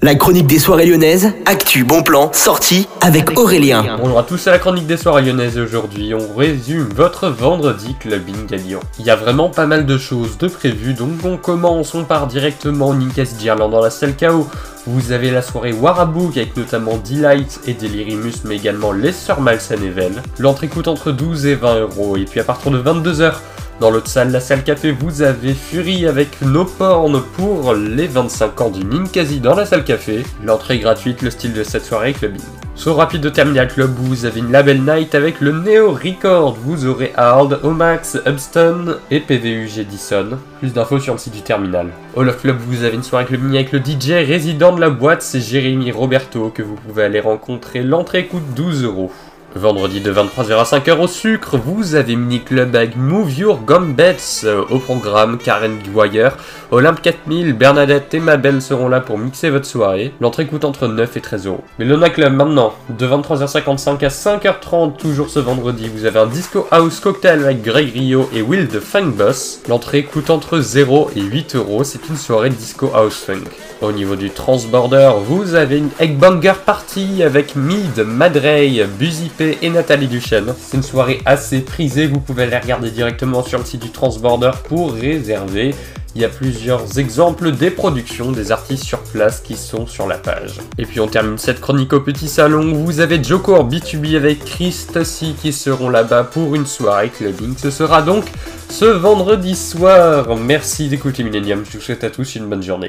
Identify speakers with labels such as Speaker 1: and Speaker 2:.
Speaker 1: La chronique des soirées lyonnaises, actu, bon plan, sortie avec Aurélien.
Speaker 2: Bonjour à tous à la chronique des soirées lyonnaises aujourd'hui. On résume votre vendredi clubbing à Lyon. Il y a vraiment pas mal de choses de prévues, donc on commence, on part directement Ninkes Girland dans la salle KO. Vous avez la soirée Warabook avec notamment Delight et Delirimus, mais également les Sœurs Malsen et L'entrée coûte entre 12 et 20 euros, et puis à partir de 22h, dans l'autre salle, la salle café, vous avez Fury avec No Porn pour les 25 ans du Ninkasi dans la salle café. L'entrée gratuite, le style de cette soirée clubbing. Sur Rapide de Terminal Club, vous avez une Label Night avec le Neo Record. Vous aurez Hard, Omax, Upstone et PVUG Edison. Plus d'infos sur le site du terminal. All of Club, vous avez une soirée clubbing avec le DJ résident de la boîte, c'est Jérémy Roberto que vous pouvez aller rencontrer. L'entrée coûte 12 euros. Vendredi de 23h à 5h au sucre, vous avez Mini Club avec Move Your Gumbets euh, au programme, Karen Dwyer, Olympe 4000, Bernadette et Mabel seront là pour mixer votre soirée. L'entrée coûte entre 9 et 13 euros. Mais Lona Club maintenant, de 23h55 à 5h30, toujours ce vendredi, vous avez un Disco House Cocktail avec Greg Rio et Will de Funk Boss. L'entrée coûte entre 0 et 8 euros, c'est une soirée Disco House Funk. Au niveau du Transborder, vous avez une Eggbanger Party avec Mid, Madrey, Busy et Nathalie Duchesne. C'est une soirée assez prisée, vous pouvez aller regarder directement sur le site du Transborder pour réserver. Il y a plusieurs exemples des productions des artistes sur place qui sont sur la page. Et puis on termine cette chronique au petit salon. Vous avez Joko en B2B avec Chris Tossi qui seront là-bas pour une soirée clubbing. Ce sera donc ce vendredi soir. Merci d'écouter Millennium. Je vous souhaite à tous une bonne journée.